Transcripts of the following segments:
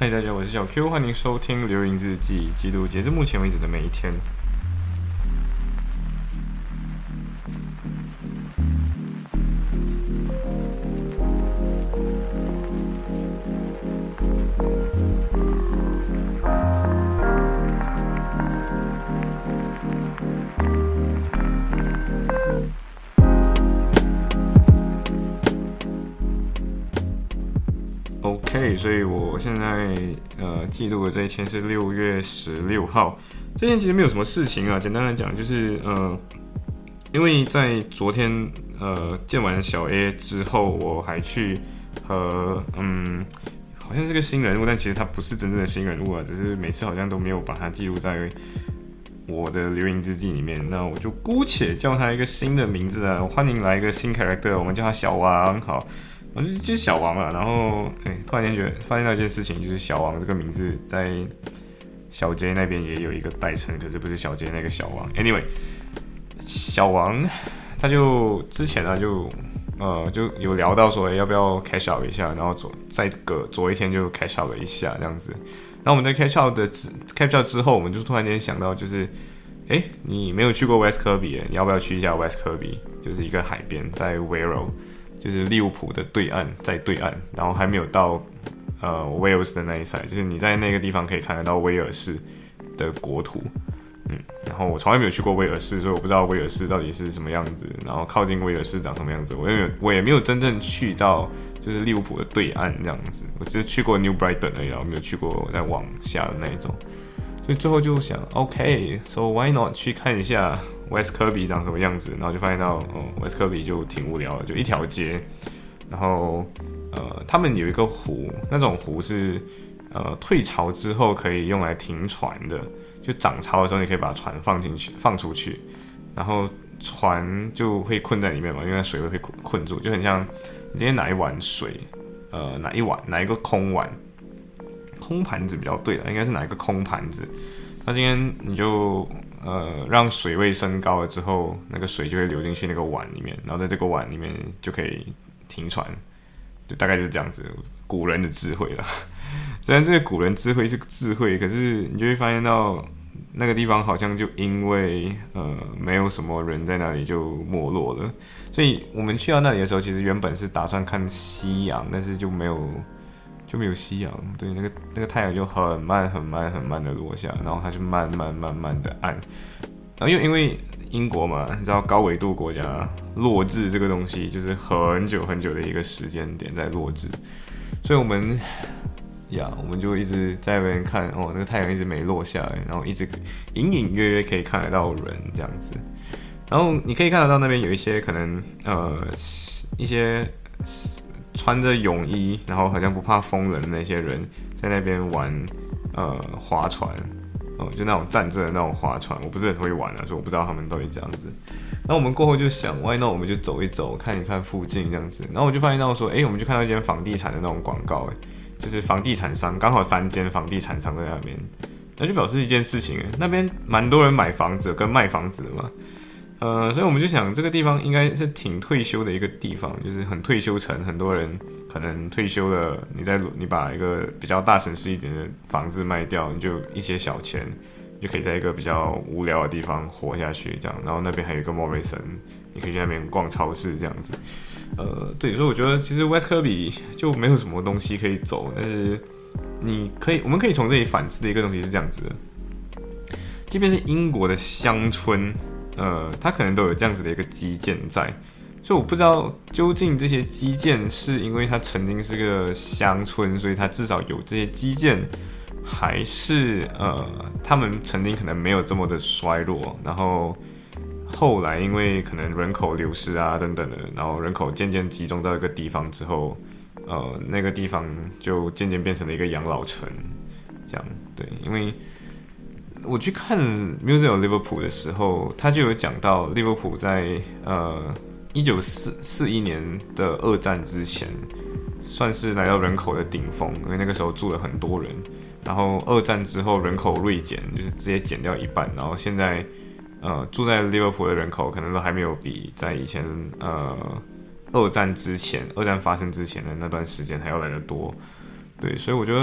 嗨，大家，我是小 Q，欢迎收听《流云日记》，记录截至目前为止的每一天。OK，所以我现在呃记录的这一天是六月十六号。这天其实没有什么事情啊，简单来讲就是呃，因为在昨天呃见完小 A 之后，我还去和嗯好像是个新人物，但其实他不是真正的新人物啊，只是每次好像都没有把它记录在我的留言日记里面。那我就姑且叫他一个新的名字啊，欢迎来一个新 character，我们叫他小王，好。我就就是小王嘛，然后哎，突然间觉得发现到一件事情，就是小王这个名字在小杰那边也有一个代称，可是不是小杰那个小王。Anyway，小王他就之前呢就呃就有聊到说要不要 cash out 一下，然后昨再隔昨一天就 cash out 了一下这样子。那我们在 cash out 的 cash out 之后，我们就突然间想到，就是哎，你没有去过 West 科比，你要不要去一下 West 科比？就是一个海边在 Vero。就是利物浦的对岸，在对岸，然后还没有到呃威尔士的那一赛，就是你在那个地方可以看得到威尔士的国土，嗯，然后我从来没有去过威尔士，所以我不知道威尔士到底是什么样子，然后靠近威尔士长什么样子，我也没有，我也没有真正去到就是利物浦的对岸这样子，我只是去过 New Brighton 而已，然后没有去过再往下的那一种。所以最后就想，OK，so why not 去看一下 West 科比长什么样子？然后就发现到，哦，West 科比就挺无聊的，就一条街，然后，呃，他们有一个湖，那种湖是，呃，退潮之后可以用来停船的，就涨潮的时候你可以把船放进去，放出去，然后船就会困在里面嘛，因为水会被困困住，就很像你今天拿一碗水，呃，拿一碗，拿一个空碗。空盘子比较对的，应该是哪一个空盘子。那今天你就呃让水位升高了之后，那个水就会流进去那个碗里面，然后在这个碗里面就可以停船，就大概就是这样子。古人的智慧了，虽然这个古人智慧是智慧，可是你就会发现到那个地方好像就因为呃没有什么人在那里就没落了。所以我们去到那里的时候，其实原本是打算看夕阳，但是就没有。就没有夕阳，对，那个那个太阳就很慢很慢很慢的落下，然后它就慢慢慢慢的暗，然后又因为英国嘛，你知道高纬度国家落日这个东西就是很久很久的一个时间点在落日，所以我们呀，我们就一直在那边看哦，那个太阳一直没落下来，然后一直隐隐约约可以看得到人这样子，然后你可以看得到那边有一些可能呃一些。穿着泳衣，然后好像不怕风冷的那些人，在那边玩呃划船，哦，就那种站着的那种划船，我不是很会玩啊，所以我不知道他们到底这样子。那我们过后就想，Why 那我们就走一走，看一看附近这样子。然后我就发现到说，哎，我们就看到一间房地产的那种广告，哎，就是房地产商，刚好三间房地产商在那边，那就表示一件事情，那边蛮多人买房子跟卖房子的嘛。呃，所以我们就想，这个地方应该是挺退休的一个地方，就是很退休城，很多人可能退休了，你在你把一个比较大城市一点的房子卖掉，你就一些小钱，就可以在一个比较无聊的地方活下去，这样。然后那边还有一个莫瑞森，你可以去那边逛超市这样子。呃，对，所以我觉得其实 West 科比就没有什么东西可以走，但是你可以，我们可以从这里反思的一个东西是这样子的，即便是英国的乡村。呃，它可能都有这样子的一个基建在，所以我不知道究竟这些基建是因为它曾经是个乡村，所以它至少有这些基建，还是呃，他们曾经可能没有这么的衰落，然后后来因为可能人口流失啊等等的，然后人口渐渐集中到一个地方之后，呃，那个地方就渐渐变成了一个养老城，这样对，因为。我去看 Museum Liverpool 的时候，他就有讲到利物浦在呃一九四四一年的二战之前，算是来到人口的顶峰，因为那个时候住了很多人。然后二战之后人口锐减，就是直接减掉一半。然后现在呃住在利物浦的人口可能都还没有比在以前呃二战之前、二战发生之前的那段时间还要来的多。对，所以我觉得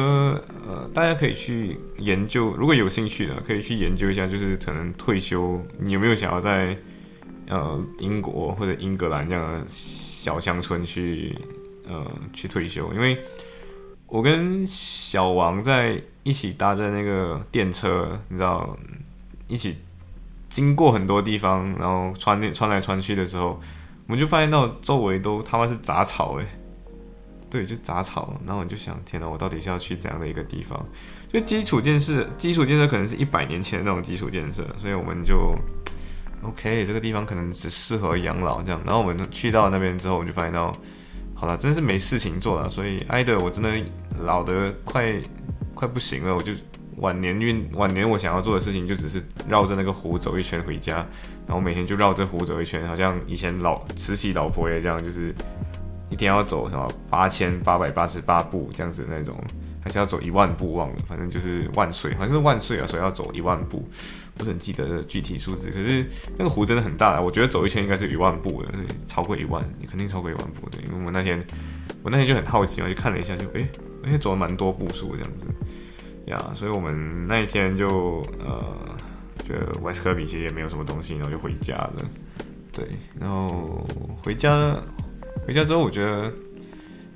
呃，大家可以去研究，如果有兴趣的，可以去研究一下，就是可能退休，你有没有想要在呃英国或者英格兰这样的小乡村去呃去退休？因为我跟小王在一起搭着那个电车，你知道，一起经过很多地方，然后穿穿来穿去的时候，我们就发现到周围都他妈是杂草诶。对，就杂草，然后我就想，天哪，我到底是要去怎样的一个地方？就基础建设，基础建设可能是一百年前那种基础建设，所以我们就，OK，这个地方可能只适合养老这样。然后我们去到那边之后，我就发现到，好了，真是没事情做了，所以挨的我真的老得快快不行了，我就晚年运晚年我想要做的事情就只是绕着那个湖走一圈回家，然后每天就绕着湖走一圈，好像以前老慈禧老婆爷这样，就是。一天要走什么八千八百八十八步这样子那种，还是要走一万步忘了，反正就是万岁，好像是万岁啊，所以要走一万步，不是很记得具体数字。可是那个湖真的很大，我觉得走一圈应该是一万步的，超过一万，你肯定超过一万步的。因为我那天我那天就很好奇嘛，就看了一下，就诶，而且走了蛮多步数这样子呀，所以我们那一天就呃，觉得威斯科比其实也没有什么东西，然后就回家了。对，然后回家。回家之后，我觉得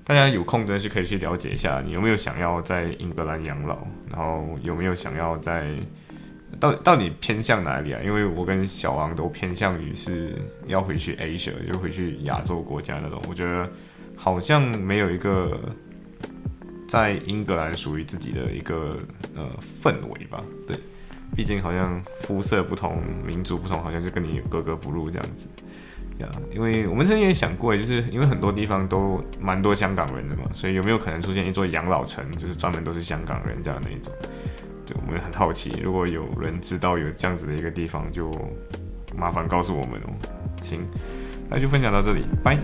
大家有空真的是可以去了解一下，你有没有想要在英格兰养老，然后有没有想要在到到底偏向哪里啊？因为我跟小王都偏向于是要回去 Asia，就回去亚洲国家那种。我觉得好像没有一个在英格兰属于自己的一个呃氛围吧？对，毕竟好像肤色不同，民族不同，好像就跟你格格不入这样子。因为我们曾经也想过，就是因为很多地方都蛮多香港人的嘛，所以有没有可能出现一座养老城，就是专门都是香港人这样的一种？对，我们很好奇，如果有人知道有这样子的一个地方，就麻烦告诉我们哦。行，那就分享到这里，拜。